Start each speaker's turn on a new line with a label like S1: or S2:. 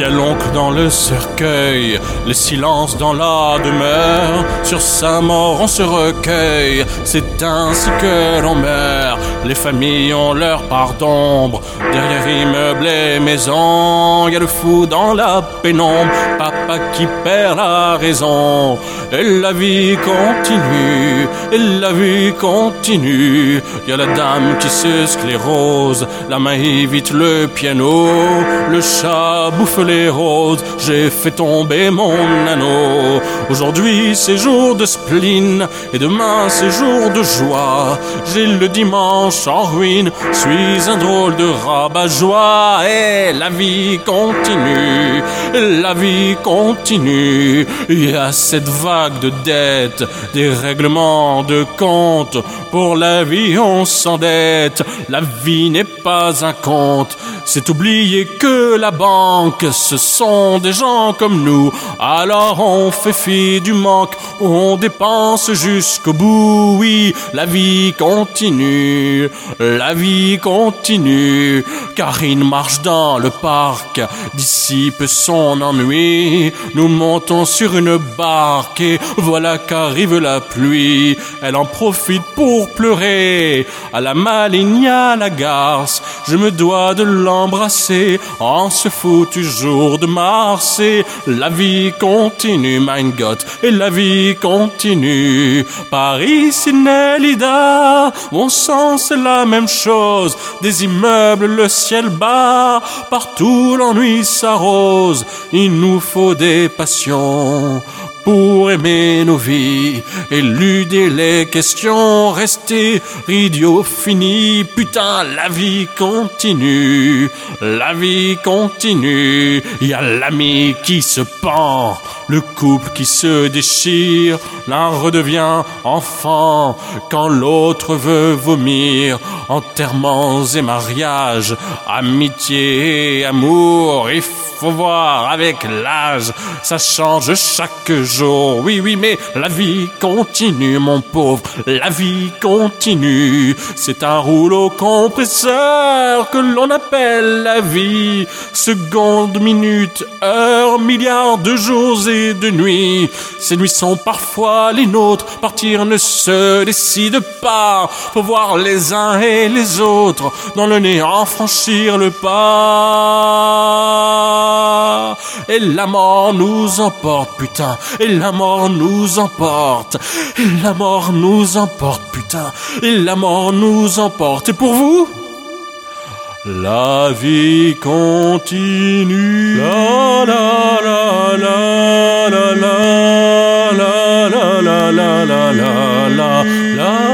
S1: y a l'oncle dans le cercueil, le silence dans la demeure. Sur sa mort, on se recueille, c'est ainsi que l'on meurt. Les familles ont leur part d'ombre, derrière immeubles et maisons. Y a le fou dans la pénombre, papa qui perd la raison. Et la vie continue, et la vie continue. Y a la dame qui se sclérose, la main évite le piano, le chat bouffe les j'ai fait tomber mon anneau. Aujourd'hui c'est jour de spleen, et demain c'est jour de joie. J'ai le dimanche en ruine, suis un drôle de rabat-joie, et la vie continue, la vie continue. Il y a cette vague de dettes, des règlements de compte, pour la vie on s'endette, la vie n'est pas un conte, c'est oublier que la banque, ce sont des gens comme nous. Alors on fait fi du manque, on dépense jusqu'au bout. Oui, la vie continue, la vie continue. Karine marche dans le parc, dissipe son ennui. Nous montons sur une barque et voilà qu'arrive la pluie. Elle en profite pour pleurer. À la maligne, à la garce, je me dois de l'embrasser en ce foutu jour de mars. La vie continue, mein Gott, et la vie continue. Paris, Sinelida, mon sang c'est la même chose. Des immeubles, le ciel bas, partout l'ennui s'arrose. Il nous faut des passions pour aimer nos vies, éluder les questions, rester idiot fini. Putain, la vie continue, la vie continue. Y a l'ami qui se pend, le couple qui se déchire, l'un redevient enfant quand l'autre veut vomir. Enterrements et mariages, amitié et amour, il faut voir avec l'âge, ça change chaque jour. Oui, oui, mais la vie continue, mon pauvre, la vie continue. C'est un rouleau compresseur que l'on appelle la vie. Seconde, minute, heure, milliards de jours et de nuits. Ces nuits sont parfois les nôtres, partir ne se décide pas. Faut voir les uns et les autres dans le néant franchir le pas. Et la mort nous emporte, putain. Et la mort nous emporte. Et la mort nous emporte, putain. Et la mort nous emporte. Et pour vous La vie continue. La la la la la la la la la la la la la la la